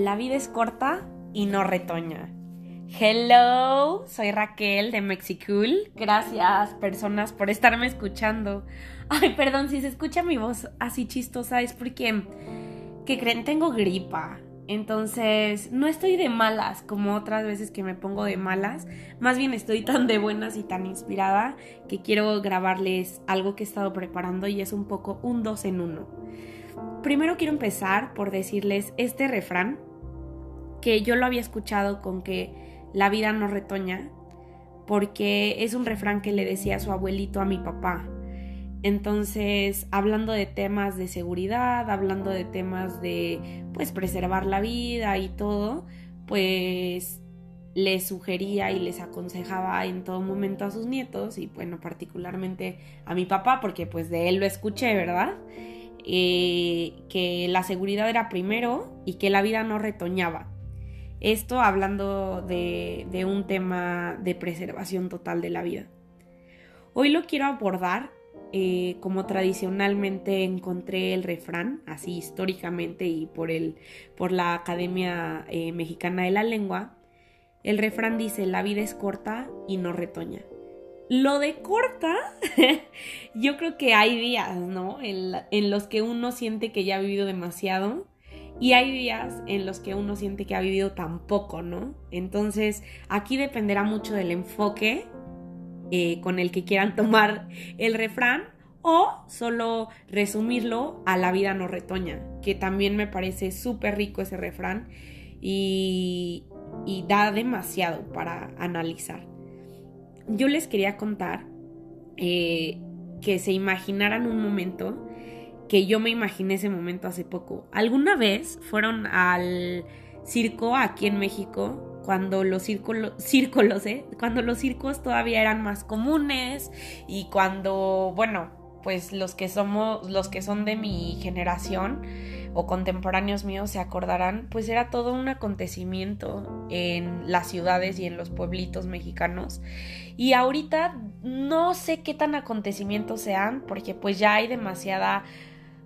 La vida es corta y no retoña. Hello, soy Raquel de Mexicool. Gracias, personas, por estarme escuchando. Ay, perdón, si se escucha mi voz así chistosa es porque, ¿qué creen? Tengo gripa. Entonces, no estoy de malas como otras veces que me pongo de malas. Más bien estoy tan de buenas y tan inspirada que quiero grabarles algo que he estado preparando y es un poco un dos en uno. Primero quiero empezar por decirles este refrán que yo lo había escuchado con que la vida no retoña, porque es un refrán que le decía su abuelito a mi papá. Entonces, hablando de temas de seguridad, hablando de temas de pues preservar la vida y todo, pues les sugería y les aconsejaba en todo momento a sus nietos y bueno, particularmente a mi papá, porque pues de él lo escuché, ¿verdad? Eh, que la seguridad era primero y que la vida no retoñaba. Esto hablando de, un tema de preservación total de la vida. Hoy lo quiero abordar eh, como tradicionalmente encontré el refrán, así históricamente y por, el, por la Academia eh, Mexicana de la Lengua. El refrán dice, la vida es corta y no retoña. Lo de corta, yo creo que hay días, ¿no? En, los que uno siente que ya ha vivido demasiado y hay días en los que uno siente que ha vivido tan poco, ¿no? Entonces, aquí dependerá mucho del enfoque eh, con el que quieran tomar el refrán o solo resumirlo a la vida no retoña, que también me parece súper rico ese refrán y da demasiado para analizar yo les quería contar eh, que se imaginaran un momento que yo me imaginé ese momento hace poco. ¿Alguna vez fueron al circo aquí en México? Cuando los círculos, ¿eh? Cuando los circos todavía eran más comunes y cuando, bueno, pues los que somos, los que son de mi generación, o contemporáneos míos se acordarán, pues era todo un acontecimiento en las ciudades y en los pueblitos mexicanos. Y ahorita no sé qué tan acontecimientos sean, porque pues ya hay demasiada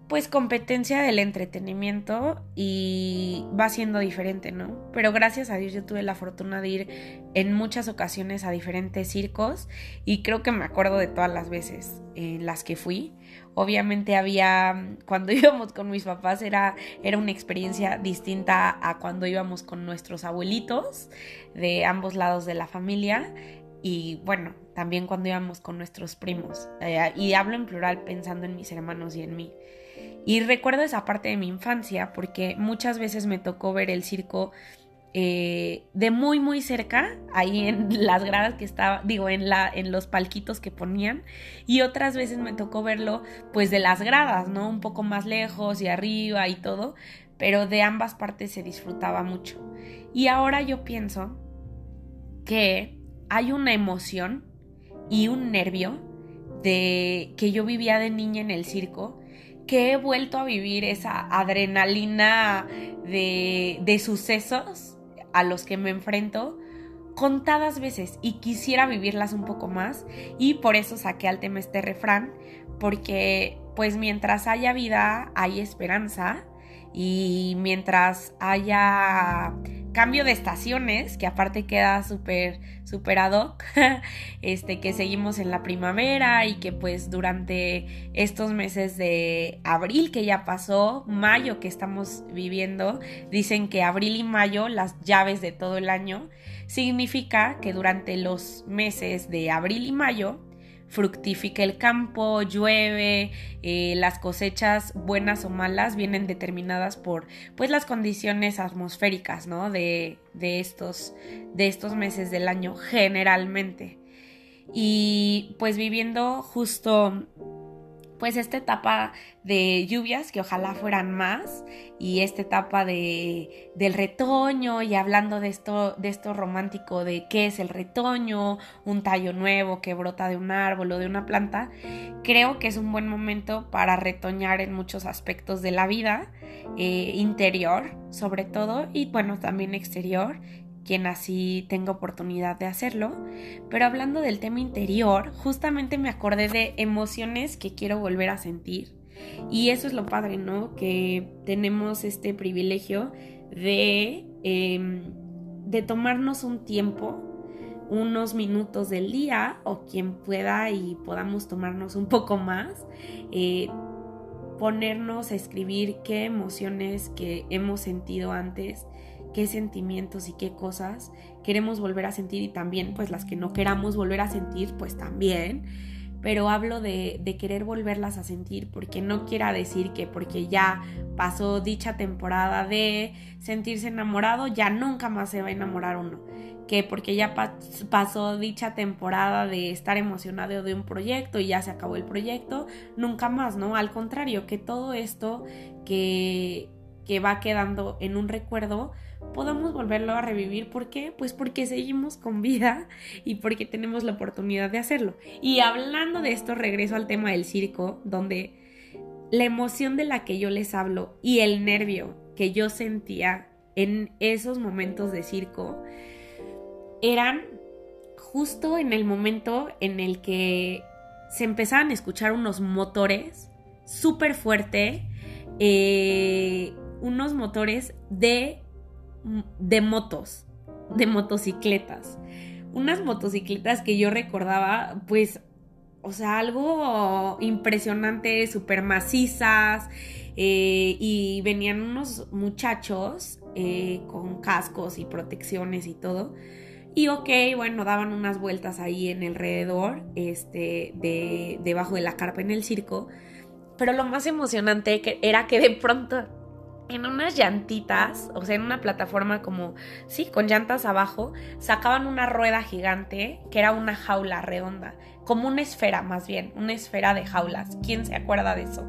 pues competencia del entretenimiento y va siendo diferente, ¿no? Pero gracias a Dios yo tuve la fortuna de ir en muchas ocasiones a diferentes circos y creo que me acuerdo de todas las veces en las que fui. Obviamente había, cuando íbamos con mis papás era, era una experiencia distinta a cuando íbamos con nuestros abuelitos de ambos lados de la familia y bueno, también cuando íbamos con nuestros primos. Eh, y hablo en plural pensando en mis hermanos y en mí. Y recuerdo esa parte de mi infancia porque muchas veces me tocó ver el circo eh, de muy muy cerca, ahí en las gradas que estaba, digo, en, la, en los palquitos que ponían, y otras veces me tocó verlo pues de las gradas, ¿no? Un poco más lejos y arriba y todo, pero de ambas partes se disfrutaba mucho. Y ahora yo pienso que hay una emoción y un nervio de que yo vivía de niña en el circo que he vuelto a vivir esa adrenalina de, de sucesos a los que me enfrento contadas veces y quisiera vivirlas un poco más y por eso saqué al tema este refrán porque pues mientras haya vida hay esperanza y mientras haya cambio de estaciones, que aparte queda súper, súper ad hoc, este, que seguimos en la primavera y que pues durante estos meses de abril que ya pasó, mayo que estamos viviendo, dicen que abril y mayo, las llaves de todo el año, significa que durante los meses de abril y mayo, fructifica el campo, llueve, eh, las cosechas buenas o malas vienen determinadas por pues las condiciones atmosféricas, ¿no? De, de, estos, de estos meses del año generalmente. Y pues viviendo justo pues esta etapa de lluvias, que ojalá fueran más, y esta etapa de, del retoño, y hablando de esto, de esto romántico de qué es el retoño, un tallo nuevo que brota de un árbol o de una planta, creo que es un buen momento para retoñar en muchos aspectos de la vida, eh, interior sobre todo, y bueno, también exterior, quien así tenga oportunidad de hacerlo. Pero hablando del tema interior, justamente me acordé de emociones que quiero volver a sentir. Y eso es lo padre, ¿no? Que tenemos este privilegio de, em, de tomarnos un tiempo, unos minutos del día, o quien pueda y podamos tomarnos un poco más, eh, ponernos a escribir qué emociones que hemos sentido antes, qué sentimientos y qué cosas queremos volver a sentir y también pues las que no queramos volver a sentir pues también pero hablo de, de, querer volverlas a sentir porque no quiera decir que porque ya pasó dicha temporada de sentirse enamorado ya nunca más se va a enamorar uno que porque ya pasó dicha temporada de estar emocionado de un proyecto y ya se acabó el proyecto, nunca más, ¿no? Al contrario, que todo esto que, que va quedando en un recuerdo, podamos volverlo a revivir. ¿Por qué? Pues porque seguimos con vida y porque tenemos la oportunidad de hacerlo. Y hablando de esto, regreso al tema del circo, donde la emoción de la que yo les hablo y el nervio que yo sentía en esos momentos de circo, eran justo en el momento en el que se empezaban a escuchar unos motores súper fuerte, eh, unos motores de, de motos, de motocicletas. Unas motocicletas que yo recordaba, pues, o sea, algo impresionante, súper macizas. Eh, y venían unos muchachos eh, con cascos y protecciones y todo y ok, bueno, daban unas vueltas ahí en alrededor, este, de, debajo de la carpa en el circo. Pero lo más emocionante era que de pronto en unas llantitas, o sea, en una plataforma como, sí, con llantas abajo, sacaban una rueda gigante que era una jaula redonda, como una esfera más bien, una esfera de jaulas. ¿Quién se acuerda de eso?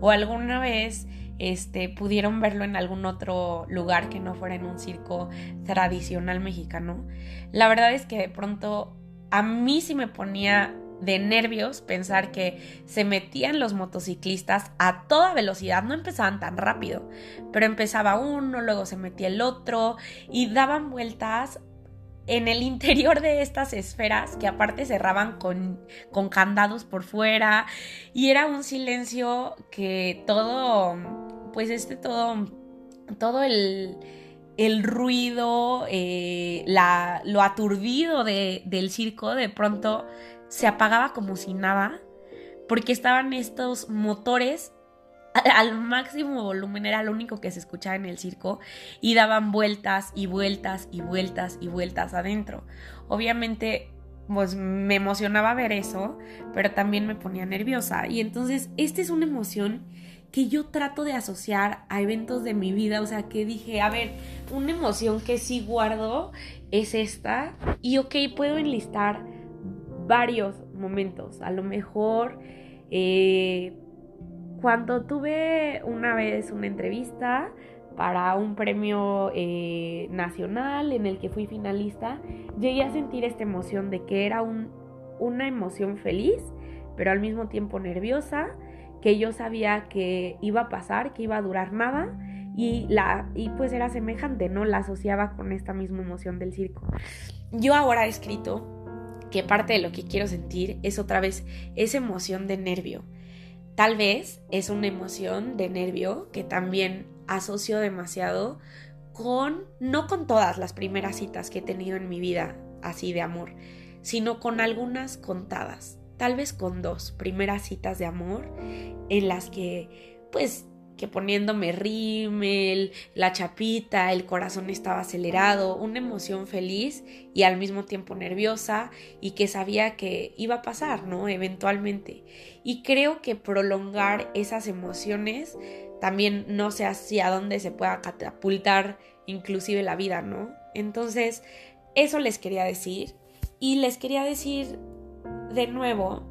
O alguna vez este, pudieron verlo en algún otro lugar que no fuera en un circo tradicional mexicano. La verdad es que de pronto a mí sí me ponía de nervios pensar que se metían los motociclistas a toda velocidad, no empezaban tan rápido, pero empezaba uno, luego se metía el otro y daban vueltas en el interior de estas esferas que aparte cerraban con, con candados por fuera y era un silencio que todo pues este todo, todo el, el ruido, eh, la, lo aturdido de, del circo de pronto se apagaba como si nada, porque estaban estos motores al máximo volumen, era lo único que se escuchaba en el circo, y daban vueltas y vueltas y vueltas y vueltas adentro. Obviamente, pues me emocionaba ver eso, pero también me ponía nerviosa. Y entonces, esta es una emoción que yo trato de asociar a eventos de mi vida, o sea, que dije, a ver, una emoción que sí guardo es esta, y ok, puedo enlistar varios momentos, a lo mejor eh, cuando tuve una vez una entrevista para un premio eh, nacional en el que fui finalista, llegué a sentir esta emoción de que era un, una emoción feliz, pero al mismo tiempo nerviosa, que yo sabía que iba a pasar, que iba a durar nada y la y pues era semejante, ¿no? La asociaba con esta misma emoción del circo. Yo ahora he escrito que parte de lo que quiero sentir es otra vez esa emoción de nervio. Tal vez es una emoción de nervio que también asocio demasiado con no con todas las primeras citas que he tenido en mi vida así de amor, sino con algunas contadas tal vez con dos primeras citas de amor en las que pues que poniéndome rímel, la chapita, el corazón estaba acelerado, una emoción feliz y al mismo tiempo nerviosa y que sabía que iba a pasar, ¿no? Eventualmente. Y creo que prolongar esas emociones también no sé hacia dónde se pueda catapultar inclusive la vida, ¿no? Entonces, eso les quería decir y les quería decir de nuevo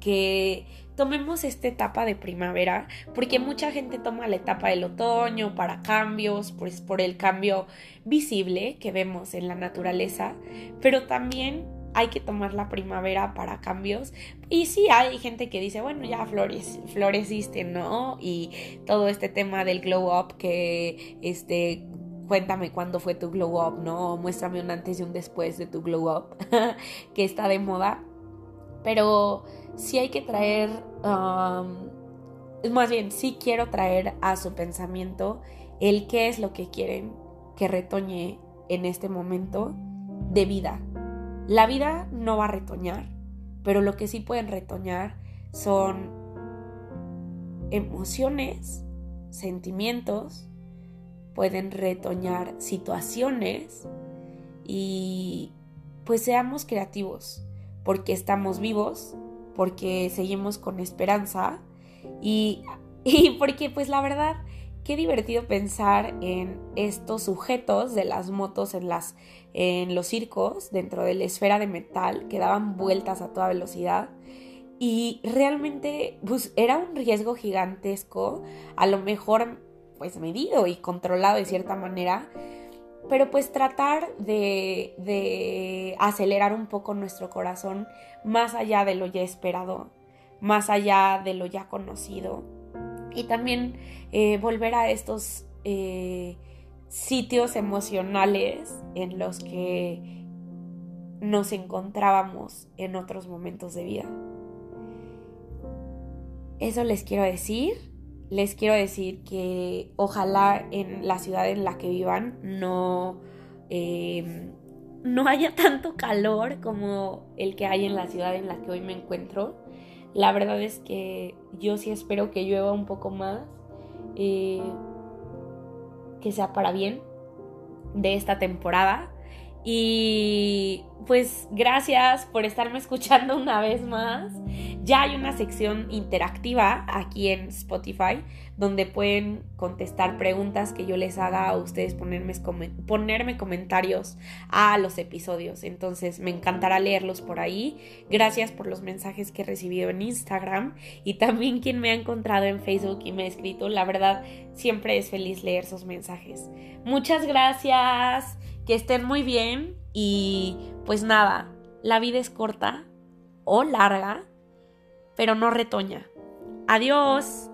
que tomemos esta etapa de primavera, porque mucha gente toma la etapa del otoño para cambios, pues por el cambio visible que vemos en la naturaleza, pero también hay que tomar la primavera para cambios. Y sí, hay gente que dice, bueno, ya flores, floreciste, ¿no? Y todo este tema del glow up que, este, cuéntame cuándo fue tu glow up, ¿no? Muéstrame un antes y un después de tu glow up, que está de moda pero sí hay que traer, más bien, sí quiero traer a su pensamiento el qué es lo que quieren que retoñe en este momento de vida. La vida no va a retoñar, pero lo que sí pueden retoñar son emociones, sentimientos, pueden retoñar situaciones y pues seamos creativos, porque estamos vivos, porque seguimos con esperanza y, y porque pues la verdad qué divertido pensar en estos sujetos de las motos en, las, en los circos dentro de la esfera de metal que daban vueltas a toda velocidad. Y realmente pues, era un riesgo gigantesco, a lo mejor pues medido y controlado de cierta manera, pero pues tratar de, acelerar un poco nuestro corazón más allá de lo ya esperado, más allá de lo ya conocido y también eh, volver a estos eh, sitios emocionales en los que nos encontrábamos en otros momentos de vida. Eso les quiero decir. Les quiero decir que ojalá en la ciudad en la que vivan no, em, no haya tanto calor como el que hay en la ciudad en la que hoy me encuentro. La verdad es que yo sí espero que llueva un poco más, eh, que sea para bien de esta temporada. Y pues gracias por estarme escuchando una vez más. Ya hay una sección interactiva aquí en Spotify donde pueden contestar preguntas que yo les haga a ustedes, ponerme, ponerme comentarios a los episodios. Entonces me encantará leerlos por ahí. Gracias por los mensajes que he recibido en Instagram y también quien me ha encontrado en Facebook y me ha escrito. La verdad, siempre es feliz leer sus mensajes. Muchas gracias, que estén muy bien y pues nada, la vida es corta o larga, pero no retoña. Adiós.